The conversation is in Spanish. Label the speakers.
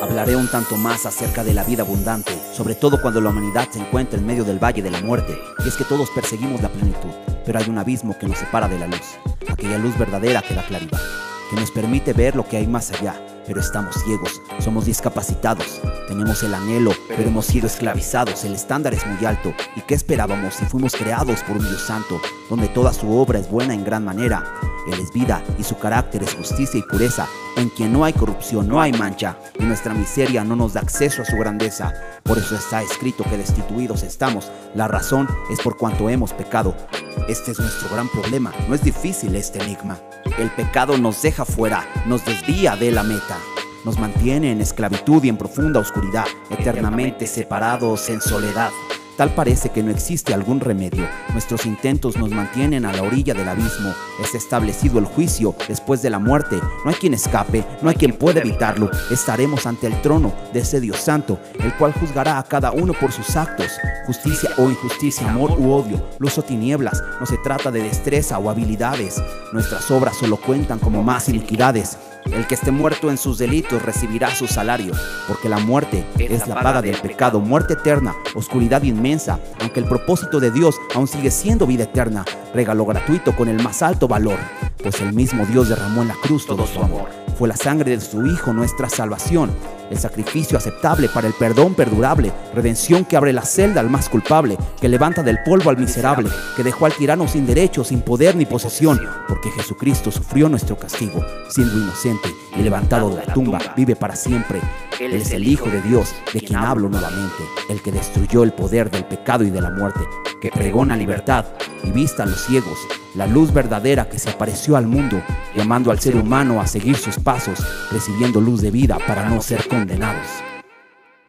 Speaker 1: Hablaré un tanto más acerca de la vida abundante, sobre todo cuando la humanidad se encuentra en medio del valle de la muerte. Y es que todos perseguimos la plenitud, pero hay un abismo que nos separa de la luz, aquella luz verdadera que da claridad, que nos permite ver lo que hay más allá, pero estamos ciegos, somos discapacitados, tenemos el anhelo, pero hemos sido esclavizados, el estándar es muy alto. ¿Y qué esperábamos si fuimos creados por un Dios santo, donde toda su obra es buena en gran manera? Él es vida y su carácter es justicia y pureza, en quien no hay corrupción, no hay mancha, y nuestra miseria no nos da acceso a su grandeza. Por eso está escrito que destituidos estamos. La razón es por cuanto hemos pecado. Este es nuestro gran problema, no es difícil este enigma. El pecado nos deja fuera, nos desvía de la meta. Nos mantiene en esclavitud y en profunda oscuridad, eternamente separados en soledad. Tal parece que no existe algún remedio. Nuestros intentos nos mantienen a la orilla del abismo. Es establecido el juicio después de la muerte. No hay quien escape, no hay quien pueda evitarlo. Estaremos ante el trono de ese Dios santo, el cual juzgará a cada uno por sus actos. Justicia o injusticia, amor u odio, luz o tinieblas. No se trata de destreza o habilidades. Nuestras obras solo cuentan como más iniquidades. El que esté muerto en sus delitos recibirá su salario, porque la muerte es la paga del pecado, muerte eterna, oscuridad inmensa, aunque el propósito de Dios aún sigue siendo vida eterna, regalo gratuito con el más alto valor, pues el mismo Dios derramó en la cruz todo su amor. Fue la sangre de su Hijo nuestra salvación, el sacrificio aceptable para el perdón perdurable, redención que abre la celda al más culpable, que levanta del polvo al miserable, que dejó al tirano sin derecho, sin poder ni posesión, porque Jesucristo sufrió nuestro castigo, siendo inocente y levantado de la tumba, vive para siempre. Él es el Hijo de Dios, de quien hablo nuevamente, el que destruyó el poder del pecado y de la muerte, que pregona libertad y vista a los ciegos, la luz verdadera que se apareció al mundo, llamando al ser humano a seguir sus pasos, recibiendo luz de vida para no ser condenados.